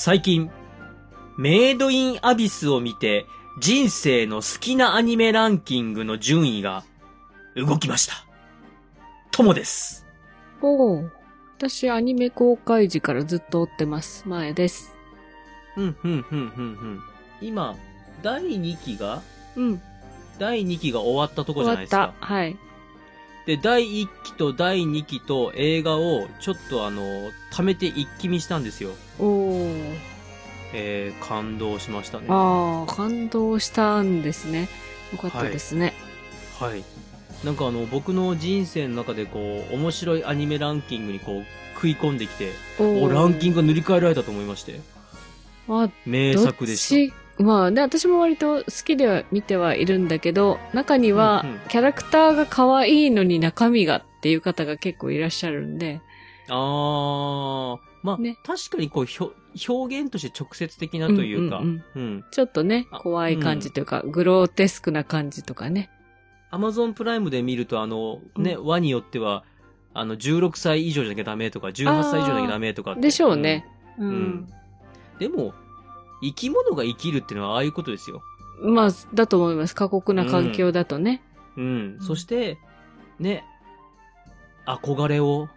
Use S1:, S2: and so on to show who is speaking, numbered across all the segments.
S1: 最近、メイドインアビスを見て、人生の好きなアニメランキングの順位が動きました。ともです。
S2: おう。私、アニメ公開時からずっと追ってます。前です。
S1: うん、うん、うん、うん、うん。今、第2期が、
S2: うん。
S1: 第2期が終わったとこ
S2: 終わっ
S1: じゃないですか
S2: た。。はい。
S1: で、第1期と第2期と映画をちょっとあの、貯めて一気見したんですよ。
S2: おー。
S1: えー、感動しましたね。
S2: ああ、感動したんですね。よかったですね。
S1: はい。なんかあの、僕の人生の中でこう、面白いアニメランキングにこう、食い込んできて、
S2: お
S1: お、ランキン
S2: グ。
S1: グが塗り替えられたと思いまして。
S2: まあ、
S1: 名作でし
S2: ち、まあね、私も割と好きでは見てはいるんだけど、中には
S1: うんうん
S2: キャラクターが可愛いのに中身がっていう方が結構いらっしゃるんで、
S1: た。あー、まあ、
S2: ね
S1: 確かにこう、ひょ表現として直接的なというか、
S2: うんうん
S1: うん。
S2: ちょっとね、
S1: あ
S2: 怖い感じというか、グローテスクな感じとかね。
S1: アマゾンプライムで見ると、あの、ね、
S2: う
S1: 輪によっては、あの、16歳以上じゃなきゃダメとか、18歳以上じゃなきゃダメとか
S2: でしょうね。う
S1: うん
S2: ん。
S1: でも、生き物が生きるっていうのはああいうことですよ。
S2: まあ、だと思います。過酷な環境だとね。
S1: うん。
S2: うん
S1: そして、ね、憧れを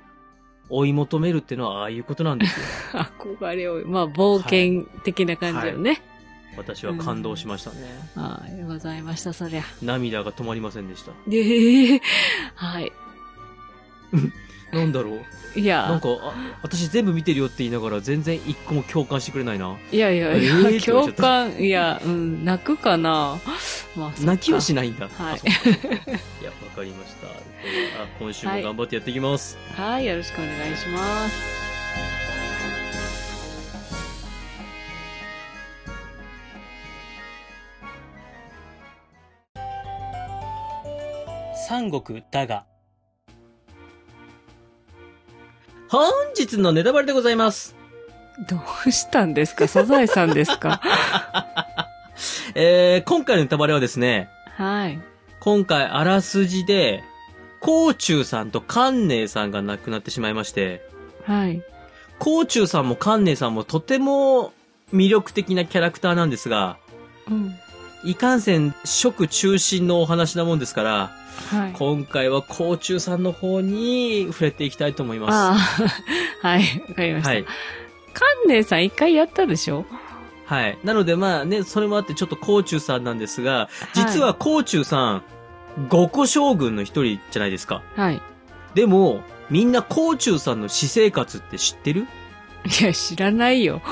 S1: 追い求めるっていうのはああいうことなんですよ。
S2: 憧れを、まあ、冒険的な感じよね。
S1: 私は感動しましたね。
S2: ああ、ございました、そりゃ。
S1: 涙が止まりませんでした。
S2: で、はい。
S1: なんだろう？
S2: いや、
S1: なんか、あ私全部見てるよって言いながら全然一個も共感してくれないな。
S2: いやいやいや、
S1: えー
S2: 共感、いや、うん、泣くかな。まあ、
S1: 泣きはしないんだ。
S2: はい
S1: いや、わかりました。あ今週も頑張ってやっていきます。
S2: はい、よろしくお願いします。
S1: 三国だが。本日のネタバレでございます。
S2: どうしたんですか？サザエさんですか？
S1: えー、今回のネタバレはですね、
S2: はい。
S1: 今回あらすじで、甲虫さんと関寧さんが亡くなってしまいまして、
S2: はい。
S1: 甲虫さんも関寧さんもとても魅力的なキャラクターなんですが、
S2: うん。
S1: いかんせん食中心のお話なもんですから、
S2: はい。
S1: 今回は甲虫さんの方に触れていきたいと思いま
S2: ああ、はい、わかりまし
S1: す。
S2: た。
S1: はい。
S2: カンネさん一回やったでしょ？
S1: はい。なのでまあね、それもあってちょっと甲虫さんなんですが、実は甲虫さん、五個将軍の一人じゃないですか。
S2: はい。
S1: でも、みんな甲虫さんの私生活って知ってる？
S2: いや、知らないよ。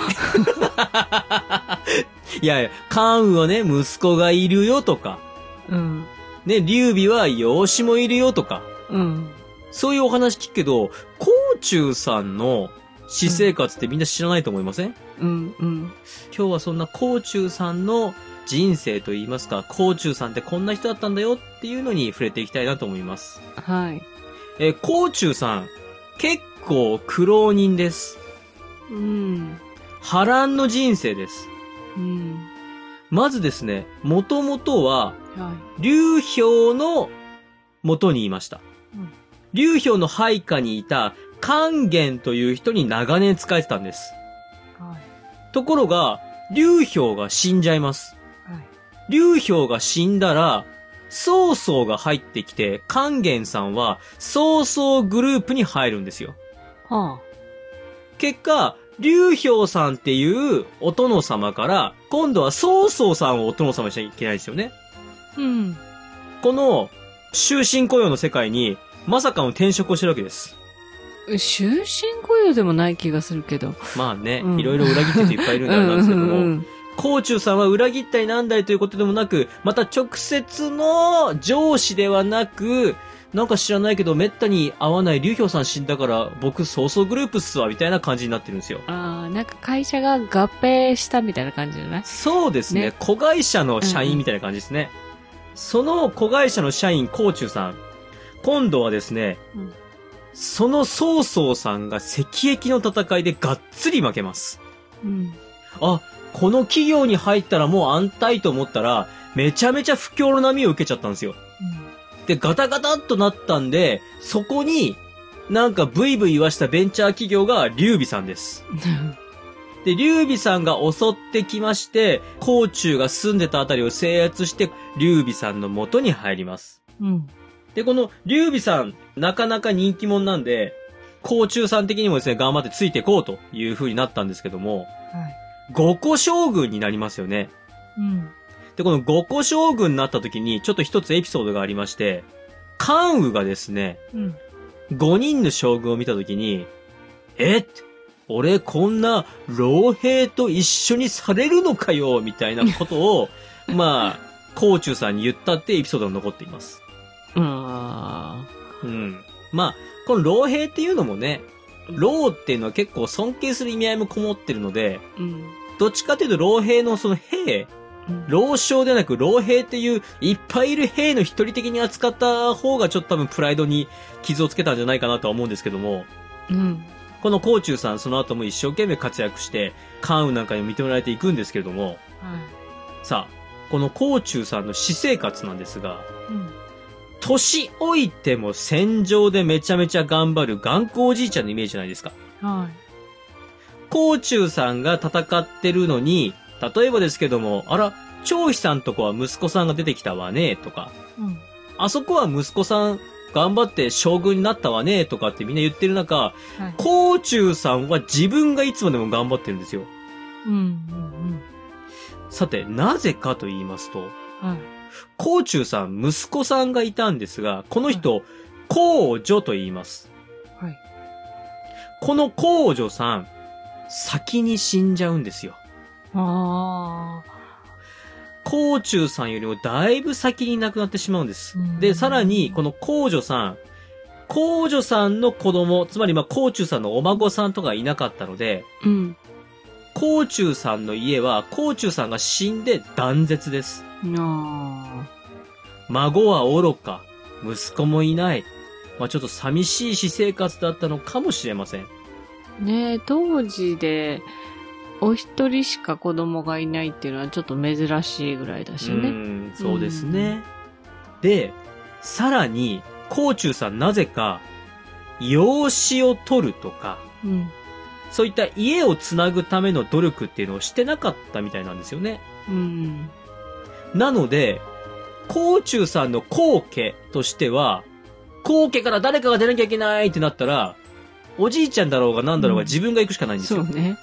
S1: いやいや、関羽はね、息子がいるよとか、
S2: うん。
S1: ね、劉備は養子もいるよとか、
S2: うん。
S1: そういうお話聞くけど、甲虫さんの私生活ってみんな知らないと思いません、
S2: うん。うん。
S1: 今日はそんな甲虫さんの人生といいますか、甲虫さんってこんな人だったんだよっていうのに触れていきたいなと思います。
S2: はい。
S1: えー、甲虫さん、結構苦労人です。
S2: うん。
S1: 波乱の人生です。
S2: うん。
S1: まずですね、もともとは、
S2: は
S1: 劉氷の元にいました
S2: うん。
S1: 劉氷の配下にいた勸玄という人に長年仕えてたんです。
S2: い。はい。
S1: ところが、劉氷が死んじゃいます。
S2: はい。
S1: 劉氷が死んだら、曹操が入ってきて、勸玄さんは曹操グループに入るんですよ。
S2: は
S1: 結果、劉氷さんっていうお殿様から、今度は曹操さんをお殿様にしなきゃいけないですよね。
S2: あ。うん。
S1: この、終身雇用の世界に、まさかの転職をしてるわけです。
S2: 終身雇用でもない気がするけど。
S1: まあね、
S2: うん
S1: いろいろ裏切ってる人いっぱいいるんであれなんですけども、
S2: うんうんうん
S1: 甲虫さんは裏切ったりなんだりということでもなく、また直接の上司ではなく、なんか知らないけど、めったに会わない劉氷さん死んだから、僕、曹操グループっすわ、みたいな感じになってるんですよ。
S2: ああ、なんか会社が合併したみたいな感じじゃない
S1: そうですね
S2: ね
S1: 子会社の社員みたいな感じですね。その子会社の社員、甲虫さん。今度はですね、
S2: うん
S1: その曹操さんが赤壁の戦いでがっつり負けます。
S2: うん。
S1: あ、この企業に入ったらもう安泰と思ったら、めちゃめちゃ不況の波を受けちゃったんですよ。で、ガタガタっとなったんで、そこに、なんかブイブイ言わしたベンチャー企業が劉備さんです。で、劉備さんが襲ってきまして、甲冑が住んでたあたりを制圧して、劉備さんの元に入ります。
S2: うん。
S1: で、この劉備さん、なかなか人気者なんで、甲冑さん的にもですね、頑張ってついていこうという風になったんですけども、
S2: はい。
S1: 五個将軍になりますよね。
S2: うん。
S1: で、この五個将軍になった時に、ちょっと一つエピソードがありまして、関羽がですね、
S2: うん。
S1: 5人の将軍を見たときに、え俺こんな老兵と一緒にされるのかよみたいなことを、まあ、甲冑さんに言ったってエピソードが残っています。
S2: あ
S1: うん。まあ、この老兵っていうのもね、老っていうのは結構尊敬する意味合いもこもってるので、
S2: ー。うん。
S1: どっちかというと老兵のその兵、
S2: うん
S1: 老将ではなく老兵っていういっぱいいる兵の一人的に扱った方がちょっと多分プライドに傷をつけたんじゃないかなとは思うんですけども、
S2: うん。
S1: この甲冑さんその後も一生懸命活躍して、関羽なんかにも認められていくんですけれども、
S2: はい。
S1: さあ、この甲冑さんの私生活なんですが、
S2: うん。
S1: 年老いても戦場でめちゃめちゃ頑張る頑固おじいちゃんのイメージじゃないですか。
S2: はい。
S1: 甲冑さんが戦ってるのに、例えばですけども、あら、張飛さんとこは息子さんが出てきたわね、とか、
S2: うん。
S1: あそこは息子さん頑張って将軍になったわね、とかってみんな言ってる中、
S2: はい。
S1: 甲冑さんは自分がいつまでも頑張ってるんですよ。
S2: うん。うん。
S1: さて、なぜかと言いますと、
S2: はい。
S1: 甲冑さん、息子さんがいたんですが、この人、皇女と言います。
S2: はい。
S1: この皇女さん、先に死んじゃうんですよ。
S2: あ
S1: 甲冑さんよりもだいぶ先に亡くなってしまうんです
S2: うん。
S1: で、さらに、この皇女さん、皇女さんの子供、つまりまあ甲冑さんのお孫さんとかいなかったので、
S2: ー。うん。
S1: 甲冑さんの家は甲冑さんが死んで断絶です。
S2: あ
S1: 孫は愚か、息子もいない。まあちょっと寂しい私生活だったのかもしれません。
S2: ー。ねえ、当時で、お一人しか子供がいないっていうのはちょっと珍しいぐらいだし
S1: う
S2: ね。
S1: ん、そうですね。で、さらに、甲冑さんなぜか、養子を取るとか、
S2: うん。
S1: そういった家をつなぐための努力っていうのをしてなかったみたいなんですよね。
S2: うん。
S1: なので、甲冑さんの後家としては、後家から誰かが出なきゃいけないってなったら、おじいちゃんだろうが何だろうが
S2: うん
S1: 自分が行くしかないんですよ。
S2: そうね。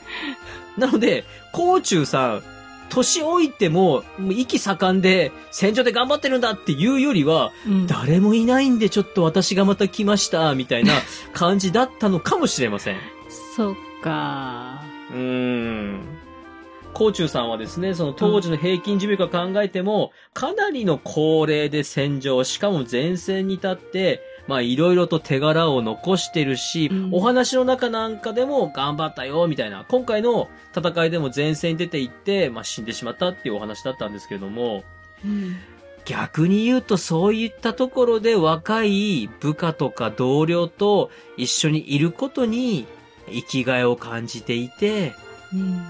S1: なので、甲冑さん、年老いても、もう息盛んで、戦場で頑張ってるんだっていうよりは、
S2: うん。
S1: 誰もいないんでちょっと私がまた来ました、みたいな感じだったのかもしれません。
S2: そっか。
S1: うーん。甲冑さんはですね、その当時の平均寿命から考えても、かなりの高齢で戦場、しかも前線に立って、まあいろいろと手柄を残してるし、
S2: うん
S1: お話の中なんかでも頑張ったよ、みたいな。今回の戦いでも前線に出て行って、まあ死んでしまったっていうお話だったんですけれども、
S2: うん。
S1: 逆に言うとそういったところで若い部下とか同僚と一緒にいることに生きがいを感じていて、
S2: うん。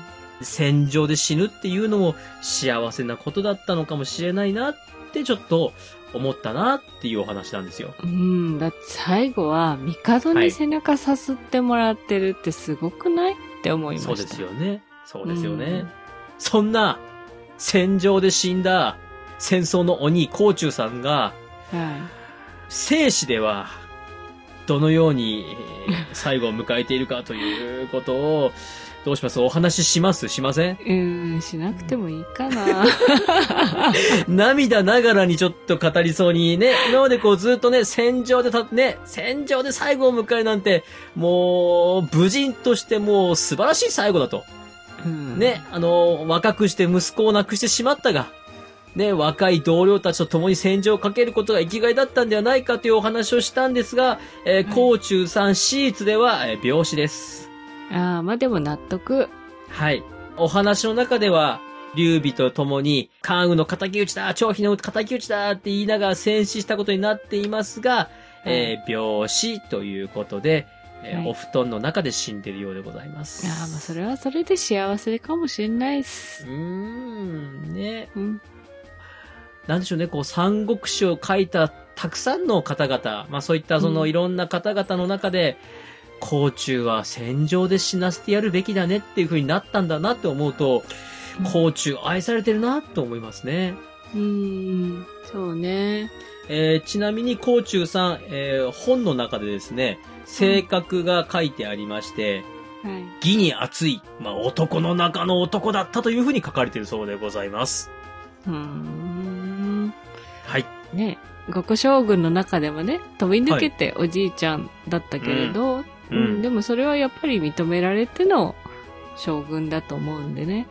S1: 戦場で死ぬっていうのも幸せなことだったのかもしれないなってちょっと思ったなっていうお話なんですよ。
S2: うん。だって最後は、帝に背中さすってもらってるってすごくないって思いました。
S1: そうですよね。そうですよね。
S2: うん
S1: そんな戦場で死んだ戦争の鬼、甲冑さんが
S2: は
S1: 生死ではどのようにえー最後を迎えているかということをどうします？お話しします？しません？
S2: い。うん、しなくてもいいかな。
S1: 涙ながらにちょっと語りそうにね、今までこうずっとね、戦場でた、ね、戦場で最後を迎えるなんて、もう、武人としてもう素晴らしい最後だと。
S2: うん。
S1: ね、あの、若くして息子を亡くしてしまったが、ね、若い同僚たちと共に戦場をかけることが生きがいだったんではないかというお話をしたんですが、えー、
S2: はい
S1: 甲冑さんシーツでは、えー病死です。
S2: ああ、まあでも納得。
S1: はい。お話の中では、劉備と共に、関羽の仇討ちだ張飛の仇討ちだって言いながら戦死したことになっていますが、えー病死ということで、えー
S2: はい
S1: お布団の中で死んでいるようでございます。
S2: ああ、まあそれはそれで幸せかもしれないっす
S1: うー。ん、ね。
S2: うん。
S1: なんでしょうね、こう、三国志を書いたたくさんの方々、まあそういったその
S2: うん
S1: いろんな方々の中で、甲虫は戦場で死なせてやるべきだねっていう風になったんだなって思うと、甲虫愛されてるなと思いますね。
S2: うーん、そうね。
S1: えーちなみに甲虫さん、えー本の中でですね、性格が書いてありまして、
S2: はい。
S1: 義に熱い、まあ、男の中の男だったという風に書かれているそうでございます。
S2: うーん。
S1: はい。
S2: ね、極将軍の中でもね、飛び抜けておじいちゃんだったけれど、
S1: うん
S2: うんでもそれはやっぱり認められての将軍だと思うんでね。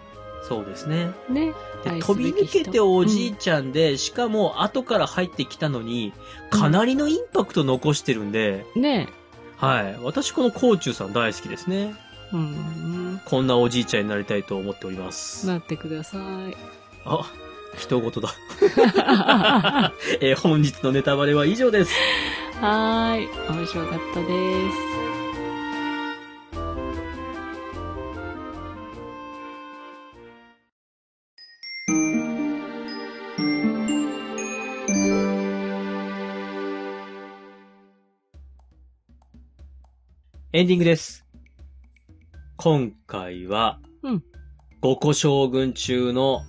S1: そうですね。
S2: ね。
S1: 飛び抜けておじいちゃんで、しかも後から入ってきたのに、かなりのインパクト残してるんで、
S2: ね。
S1: はい。私この甲虫さん大好きですね。
S2: うん。
S1: こんなおじいちゃんになりたいと思っております。
S2: なってください。
S1: あ、人事だ。えー本日のネタバレは以上です。
S2: はーい。面白かったです。
S1: エンディングです。今回は、
S2: うん
S1: 五個将軍中の、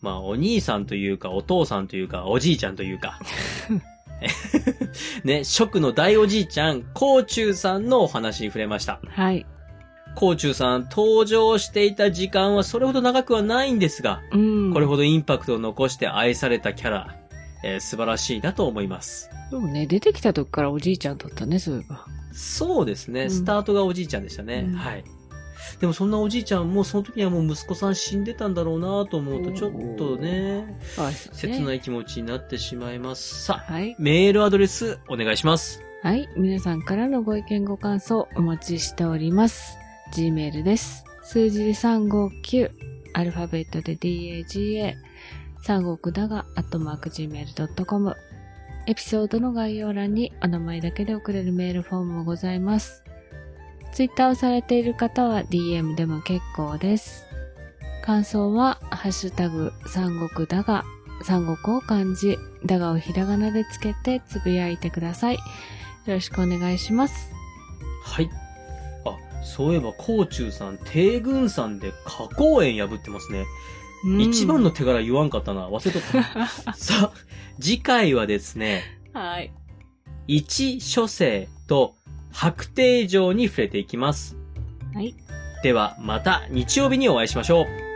S1: まあ、お兄さんというか、お父さんというか、おじいちゃんというか、ね、職の大おじいちゃん、甲虫さんのお話に触れました。
S2: はい。
S1: 甲虫さん、登場していた時間はそれほど長くはないんですが、
S2: うん。
S1: これほどインパクトを残して愛されたキャラ、えー素晴らしいなと思います。
S2: でもね、出てきた時からおじいちゃんだったね、そういえば。
S1: そうですね。
S2: うん
S1: スタートがおじいちゃんでしたね。
S2: うん
S1: はい。でもそんなおじいちゃんもその時にはもう息子さん死んでたんだろうなと思うとちょっと
S2: ね
S1: 切ない気持ちになってしまいます。さあ、
S2: はい。
S1: メールアドレスお願いします。
S2: はい。皆さんからのご意見ご感想お待ちしております。Gmail です。数字で359、アルファベットで DAGA、三国だが、アットマーク Gmail.com。エピソードの概要欄にお名前だけで送れるメールフォームもございます。ツイッターをされている方は DM でも結構です。感想は、ハッシュタグ、三国だが、三国を漢字、だがをひらがなでつけてつぶやいてください。よろしくお願いします。
S1: はい。あ、そういえば、甲虫さん、帝軍山で花公園破ってますね。一番
S2: の。
S1: の手柄言わんかったな。忘れとった。さあ、次回はですね、
S2: はい。
S1: 一書生と白帝城に触れていきます。
S2: はい。
S1: では、また日曜日にお会いしましょう。